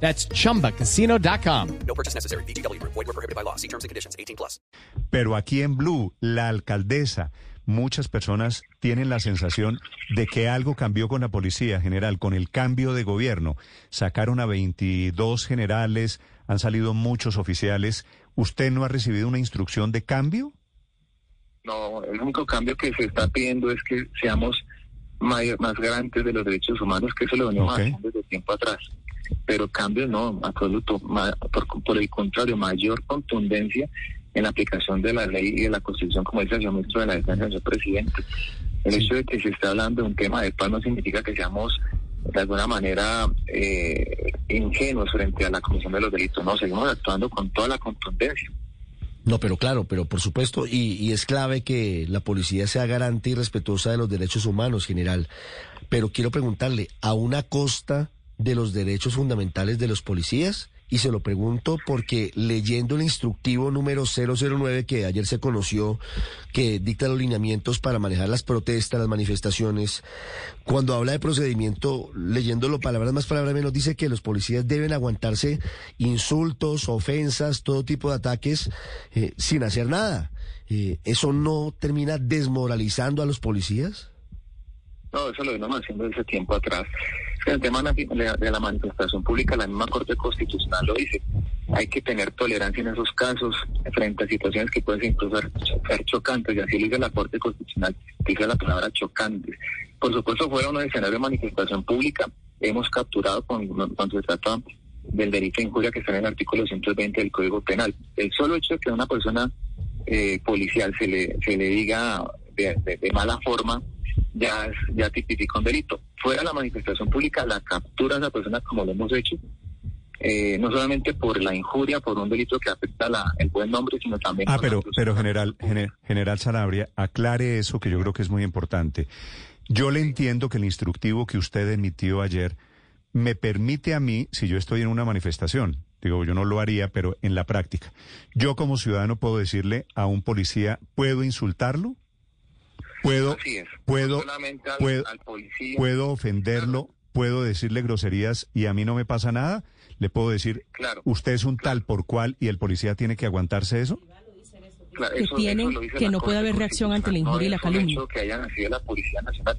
That's chumbacasino.com. No purchase necessary. BGW. Void were prohibited by law. See terms and conditions. 18 plus. Pero aquí en Blue, la alcaldesa, muchas personas tienen la sensación de que algo cambió con la policía general, con el cambio de gobierno. Sacaron a 22 generales, han salido muchos oficiales. ¿Usted no ha recibido una instrucción de cambio? No, el único cambio que se está pidiendo es que seamos may- más garantes de los derechos humanos, que eso lo venimos Ok. haciendo desde tiempo atrás. Pero cambios no, absoluto. Por, por el contrario, mayor contundencia en la aplicación de la ley y de la Constitución, como dice el señor ministro de la Defensa, señor presidente. El hecho de que se esté hablando de un tema de paz no significa que seamos de alguna manera eh, ingenuos frente a la comisión de los delitos. No, seguimos actuando con toda la contundencia. No, pero claro, pero por supuesto, y, y es clave que la policía sea garante y respetuosa de los derechos humanos, general. Pero quiero preguntarle, ¿a una costa de los derechos fundamentales de los policías? Y se lo pregunto porque leyendo el instructivo número 009 que ayer se conoció, que dicta los lineamientos para manejar las protestas, las manifestaciones, cuando habla de procedimiento, leyéndolo palabras más, palabras menos, dice que los policías deben aguantarse insultos, ofensas, todo tipo de ataques eh, sin hacer nada. Eh, ¿Eso no termina desmoralizando a los policías? No, eso lo venimos haciendo desde tiempo atrás. El tema de la, manifestación pública, la misma Corte Constitucional lo dice. Hay que tener tolerancia en esos casos frente a situaciones que pueden incluso ser, chocantes, y así lo dice la Corte Constitucional, dice la palabra chocantes. Por supuesto, fuera un escenario de manifestación pública, hemos capturado con- cuando se trata del delito de injuria que está en el artículo 120 del Código Penal. El solo hecho de que a una persona eh, policial se le, se le diga de- de mala forma, ya, ya tipifica un delito. Fuera de la manifestación pública, la captura a esa persona como lo hemos hecho, eh, no solamente por la injuria, por un delito que afecta la, el buen nombre, sino también... Ah, pero, pero de general, general Sanabria, aclare eso que yo creo que es muy importante. Yo le entiendo que el instructivo que usted emitió ayer me permite a mí, si yo estoy en una manifestación, digo, yo no lo haría, pero en la práctica, yo como ciudadano puedo decirle a un policía, ¿puedo insultarlo? ¿Puedo, Así es. puedo, solamente al, puedo, al policía. puedo ofenderlo? ¿Puedo decirle groserías y a mí no me pasa nada? ¿Le puedo decir, Claro. usted es un tal por cual y el policía tiene que aguantarse eso? Claro, que tiene lo dice que no puede haber reacción ante la injuria y la calumnia. hecho que haya nacido la Policía Nacional.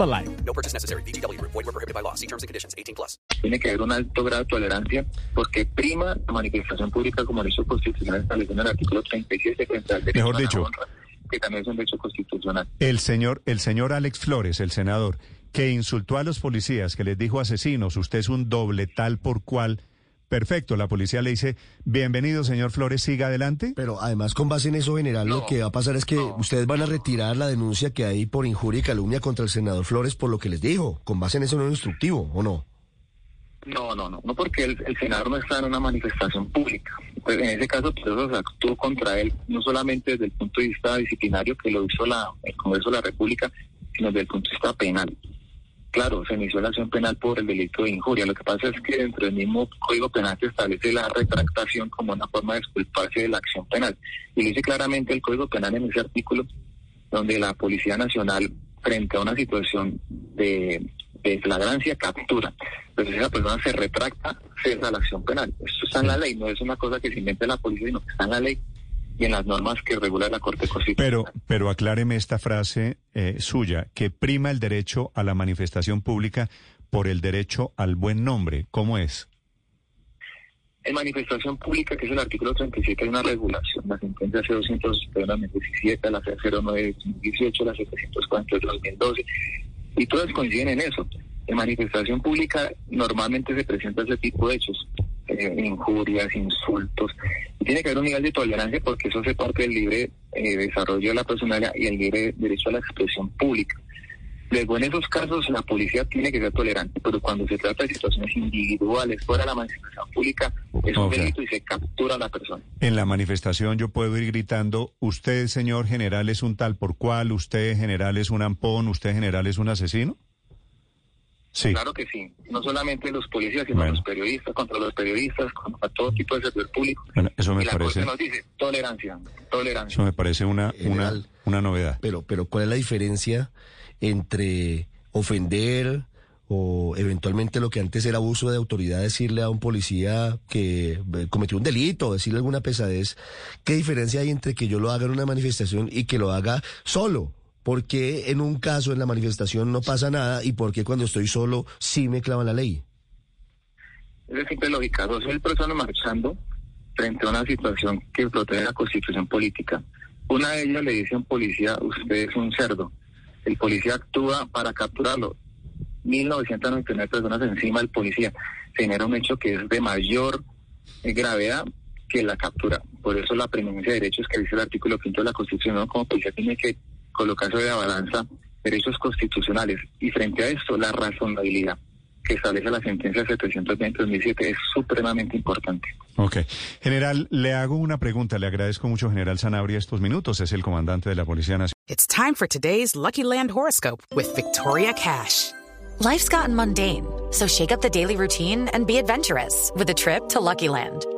life. No purchase necessary. BGW. Void were prohibited by law. See terms and conditions. 18 plus. tiene que haber un alto grado de tolerancia porque prima la manifestación pública como derecho constitucional establecido en el artículo 37 frente al derecho Mejor a la dicho. honra, que también es un derecho constitucional. El señor, el señor Alex Flores, el senador, que insultó a los policías, que les dijo asesinos, usted es un doble tal por cual. Perfecto, la policía le dice, bienvenido señor Flores, siga adelante. Pero además, con base en eso, general, lo que va a pasar es que no. ustedes van a retirar la denuncia que hay por injuria y calumnia contra el senador Flores por lo que les dijo, con base en eso no es instructivo, ¿o no? No, no, no, no porque el, el senador no está en una manifestación pública. Pues en ese caso, pues eso se actuó contra él, no solamente desde el punto de vista disciplinario que lo hizo la, el Congreso de la República, sino desde el punto de vista penal. Claro, se inició la acción penal por el delito de injuria. Lo que pasa es que dentro del mismo Código Penal se establece la retractación como una forma de disculparse de la acción penal. Y dice claramente el Código Penal en ese artículo, donde la Policía Nacional, frente a una situación de, de flagrancia, captura. Entonces esa persona se retracta, cesa la acción penal. Esto está en la ley, no es una cosa que se invente la policía, sino que está en la ley y en las normas que regula la Corte Constitucional. Pero, pero acláreme esta frase eh, suya, que prima el derecho a la manifestación pública por el derecho al buen nombre. ¿Cómo es? En manifestación pública, que es el artículo 37, hay una regulación, la sentencia C200 de 2017, la C09 de 2018, la 748 de 2012, y todas coinciden en eso. En manifestación pública normalmente se presenta ese tipo de hechos, eh, injurias, insultos, y tiene que haber un nivel de tolerancia porque eso hace parte del libre eh, desarrollo de la personalidad y el libre derecho a la expresión pública. Luego, en esos casos, la policía tiene que ser tolerante, pero cuando se trata de situaciones individuales fuera de la manifestación pública, es un delito y se captura a la persona. En la manifestación yo puedo ir gritando, usted, señor general, es un tal por cual, usted, general, es un ampón, usted, general, es un asesino. Sí. Claro que sí, no solamente los policías, sino Bueno. los periodistas, contra los periodistas, contra todo tipo de servidor público. Bueno, eso me y la parece, Corte nos dice tolerancia, tolerancia. eso me parece una, una, General. una novedad. Pero, pero ¿cuál es la diferencia entre ofender o eventualmente lo que antes era abuso de autoridad, decirle a un policía que eh, cometió un delito, decirle alguna pesadez? ¿Qué diferencia hay entre que yo lo haga en una manifestación y que lo haga solo? ¿Por qué en un caso en la manifestación no pasa nada y por qué cuando estoy solo sí me clavan la ley? Es simple lógica. Dos mil personas marchando frente a una situación que protege la constitución política. Una de ellas le dice a un policía, usted es un cerdo. El policía actúa para capturarlo. 1.999 personas encima del policía. Se genera un hecho que es de mayor eh, gravedad que la captura. Por eso la preeminencia de derechos que dice el artículo 5 de la Constitución, ¿no? como policía tiene que colocarse de la balanza derechos constitucionales. Y frente a esto, la razonabilidad que establece la sentencia 720-2007 es supremamente importante. Ok. General, le hago una pregunta. Le agradezco mucho, general Sanabria, estos minutos. Es el comandante de la Policía Nacional. It's time for today's Lucky Land horoscope with Victoria Cash. Life's gotten mundane, so shake up the daily routine and be adventurous with a trip to Lucky Land.